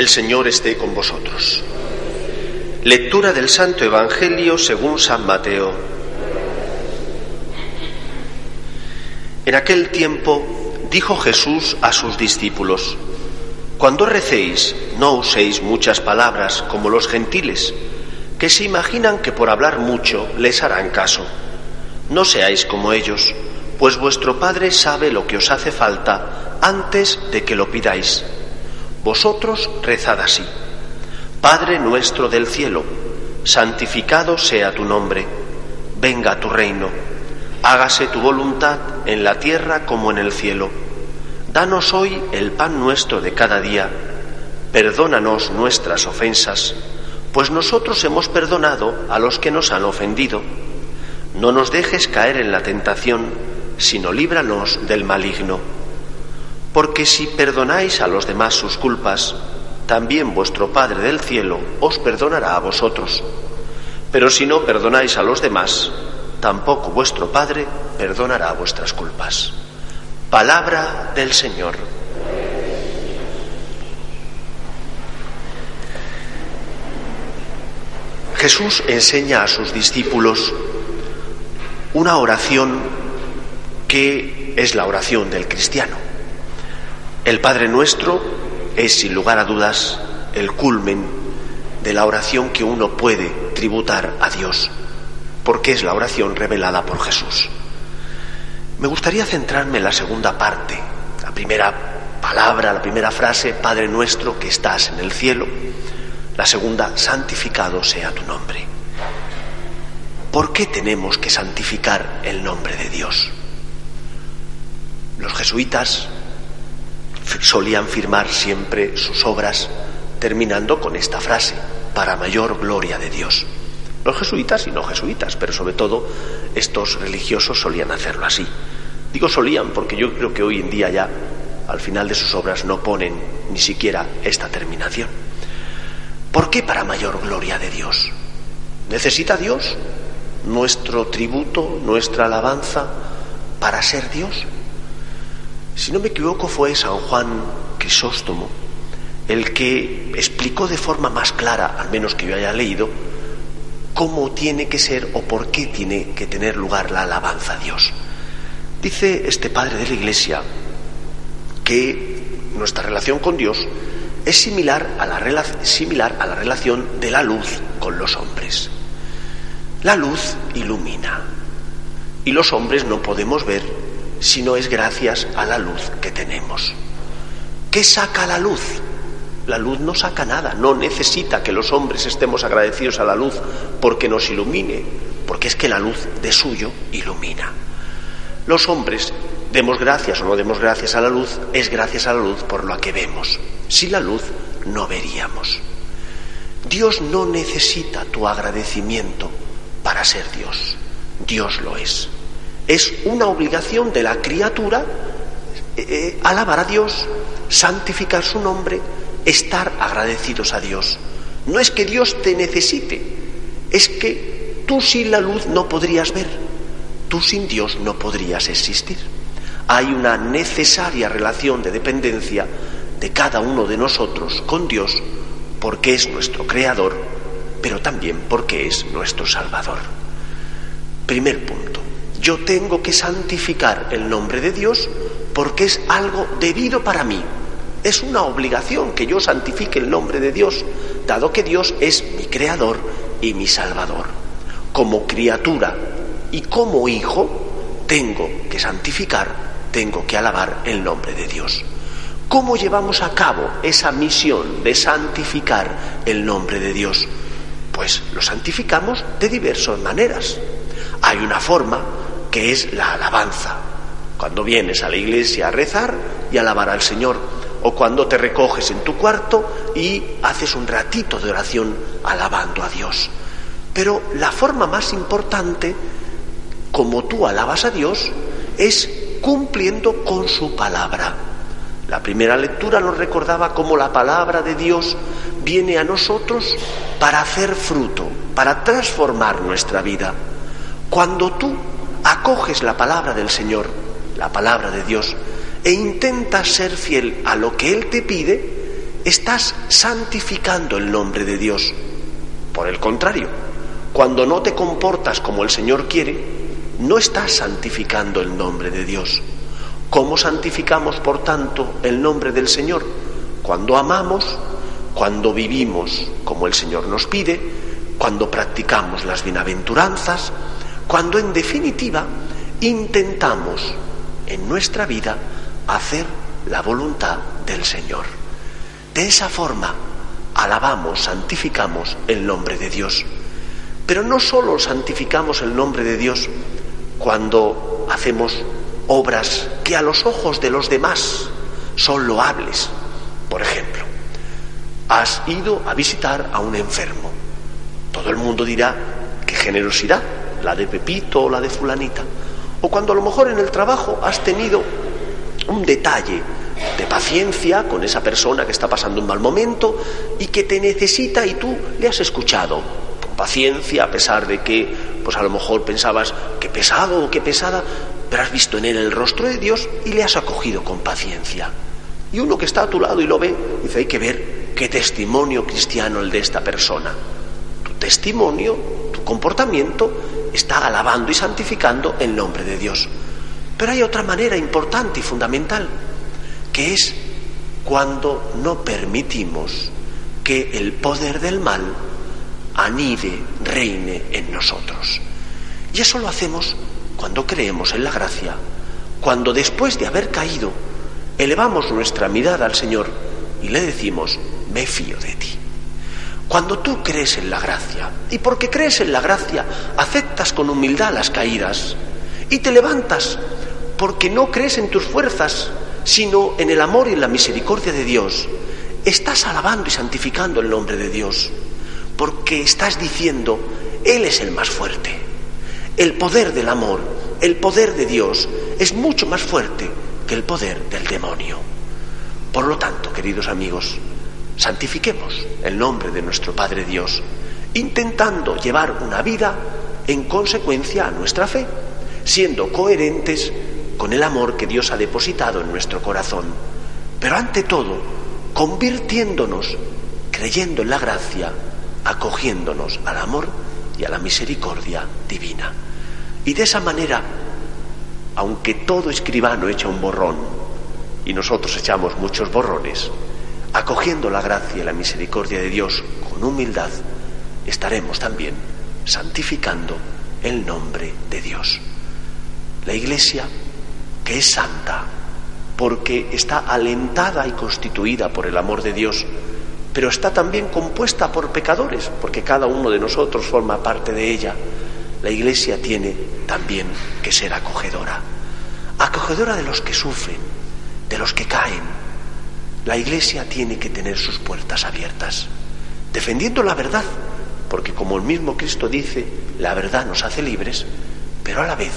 El Señor esté con vosotros. Lectura del Santo Evangelio según San Mateo. En aquel tiempo dijo Jesús a sus discípulos, Cuando recéis, no uséis muchas palabras como los gentiles, que se imaginan que por hablar mucho les harán caso. No seáis como ellos, pues vuestro Padre sabe lo que os hace falta antes de que lo pidáis. Vosotros rezad así. Padre nuestro del cielo, santificado sea tu nombre, venga tu reino, hágase tu voluntad en la tierra como en el cielo. Danos hoy el pan nuestro de cada día, perdónanos nuestras ofensas, pues nosotros hemos perdonado a los que nos han ofendido. No nos dejes caer en la tentación, sino líbranos del maligno. Porque si perdonáis a los demás sus culpas, también vuestro Padre del cielo os perdonará a vosotros. Pero si no perdonáis a los demás, tampoco vuestro Padre perdonará vuestras culpas. Palabra del Señor. Jesús enseña a sus discípulos una oración que es la oración del cristiano. El Padre Nuestro es, sin lugar a dudas, el culmen de la oración que uno puede tributar a Dios, porque es la oración revelada por Jesús. Me gustaría centrarme en la segunda parte, la primera palabra, la primera frase, Padre Nuestro que estás en el cielo, la segunda, santificado sea tu nombre. ¿Por qué tenemos que santificar el nombre de Dios? Los jesuitas solían firmar siempre sus obras terminando con esta frase, para mayor gloria de Dios. Los jesuitas y no jesuitas, pero sobre todo estos religiosos solían hacerlo así. Digo solían porque yo creo que hoy en día ya al final de sus obras no ponen ni siquiera esta terminación. ¿Por qué para mayor gloria de Dios? ¿Necesita Dios nuestro tributo, nuestra alabanza para ser Dios? Si no me equivoco fue San Juan Crisóstomo el que explicó de forma más clara, al menos que yo haya leído, cómo tiene que ser o por qué tiene que tener lugar la alabanza a Dios. Dice este padre de la Iglesia que nuestra relación con Dios es similar a la, similar a la relación de la luz con los hombres. La luz ilumina y los hombres no podemos ver si no es gracias a la luz que tenemos. ¿Qué saca la luz? La luz no saca nada, no necesita que los hombres estemos agradecidos a la luz porque nos ilumine, porque es que la luz de suyo ilumina. Los hombres, demos gracias o no demos gracias a la luz, es gracias a la luz por lo que vemos. Sin la luz no veríamos. Dios no necesita tu agradecimiento para ser Dios. Dios lo es. Es una obligación de la criatura eh, eh, alabar a Dios, santificar su nombre, estar agradecidos a Dios. No es que Dios te necesite, es que tú sin la luz no podrías ver, tú sin Dios no podrías existir. Hay una necesaria relación de dependencia de cada uno de nosotros con Dios porque es nuestro creador, pero también porque es nuestro salvador. Primer punto. Yo tengo que santificar el nombre de Dios porque es algo debido para mí. Es una obligación que yo santifique el nombre de Dios, dado que Dios es mi creador y mi salvador. Como criatura y como hijo, tengo que santificar, tengo que alabar el nombre de Dios. ¿Cómo llevamos a cabo esa misión de santificar el nombre de Dios? Pues lo santificamos de diversas maneras. Hay una forma que es la alabanza. Cuando vienes a la iglesia a rezar y alabar al Señor, o cuando te recoges en tu cuarto y haces un ratito de oración alabando a Dios. Pero la forma más importante, como tú alabas a Dios, es cumpliendo con su palabra. La primera lectura nos recordaba cómo la palabra de Dios viene a nosotros para hacer fruto, para transformar nuestra vida. Cuando tú acoges la palabra del Señor, la palabra de Dios, e intentas ser fiel a lo que Él te pide, estás santificando el nombre de Dios. Por el contrario, cuando no te comportas como el Señor quiere, no estás santificando el nombre de Dios. ¿Cómo santificamos, por tanto, el nombre del Señor? Cuando amamos, cuando vivimos como el Señor nos pide, cuando practicamos las bienaventuranzas, cuando en definitiva intentamos en nuestra vida hacer la voluntad del Señor. De esa forma alabamos, santificamos el nombre de Dios. Pero no solo santificamos el nombre de Dios cuando hacemos obras que a los ojos de los demás son loables. Por ejemplo, has ido a visitar a un enfermo. Todo el mundo dirá, qué generosidad, la de Pepito o la de fulanita. O cuando a lo mejor en el trabajo has tenido un detalle de paciencia con esa persona que está pasando un mal momento y que te necesita y tú le has escuchado con paciencia a pesar de que pues a lo mejor pensabas que pesado o que pesada, pero has visto en él el rostro de Dios y le has acogido con paciencia. Y uno que está a tu lado y lo ve, dice, hay que ver qué testimonio cristiano el de esta persona. Tu testimonio, comportamiento está alabando y santificando el nombre de Dios. Pero hay otra manera importante y fundamental, que es cuando no permitimos que el poder del mal anide, reine en nosotros. Y eso lo hacemos cuando creemos en la gracia, cuando después de haber caído elevamos nuestra mirada al Señor y le decimos, me fío de ti. Cuando tú crees en la gracia, y porque crees en la gracia, aceptas con humildad las caídas y te levantas porque no crees en tus fuerzas, sino en el amor y en la misericordia de Dios, estás alabando y santificando el nombre de Dios, porque estás diciendo, Él es el más fuerte. El poder del amor, el poder de Dios, es mucho más fuerte que el poder del demonio. Por lo tanto, queridos amigos, santifiquemos el nombre de nuestro Padre Dios, intentando llevar una vida en consecuencia a nuestra fe, siendo coherentes con el amor que Dios ha depositado en nuestro corazón, pero ante todo convirtiéndonos, creyendo en la gracia, acogiéndonos al amor y a la misericordia divina. Y de esa manera, aunque todo escribano echa un borrón, y nosotros echamos muchos borrones, acogiendo la gracia y la misericordia de Dios con humildad, estaremos también santificando el nombre de Dios. La Iglesia que es santa, porque está alentada y constituida por el amor de Dios, pero está también compuesta por pecadores, porque cada uno de nosotros forma parte de ella. La Iglesia tiene también que ser acogedora, acogedora de los que sufren, de los que caen. La Iglesia tiene que tener sus puertas abiertas, defendiendo la verdad, porque como el mismo Cristo dice, la verdad nos hace libres, pero a la vez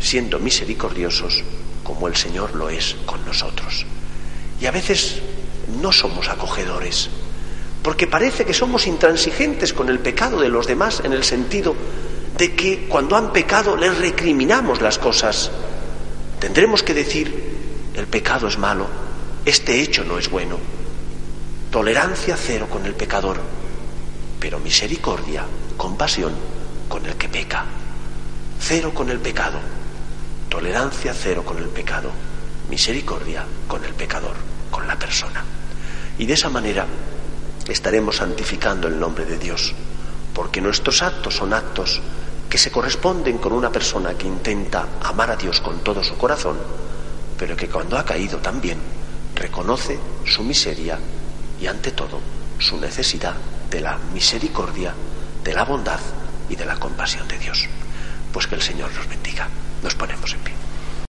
siendo misericordiosos como el Señor lo es con nosotros. Y a veces no somos acogedores, porque parece que somos intransigentes con el pecado de los demás en el sentido de que cuando han pecado les recriminamos las cosas. Tendremos que decir, el pecado es malo, este hecho no es bueno. Tolerancia cero con el pecador, pero misericordia, compasión con el que peca. Cero con el pecado, Tolerancia cero con el pecado, misericordia con el pecador, con la persona. Y de esa manera estaremos santificando el nombre de Dios, porque nuestros actos son actos que se corresponden con una persona que intenta amar a Dios con todo su corazón, pero que cuando ha caído también reconoce su miseria y ante todo su necesidad de la misericordia, de la bondad y de la compasión de Dios. Pues que el Señor nos bendiga. Nos ponemos en pie.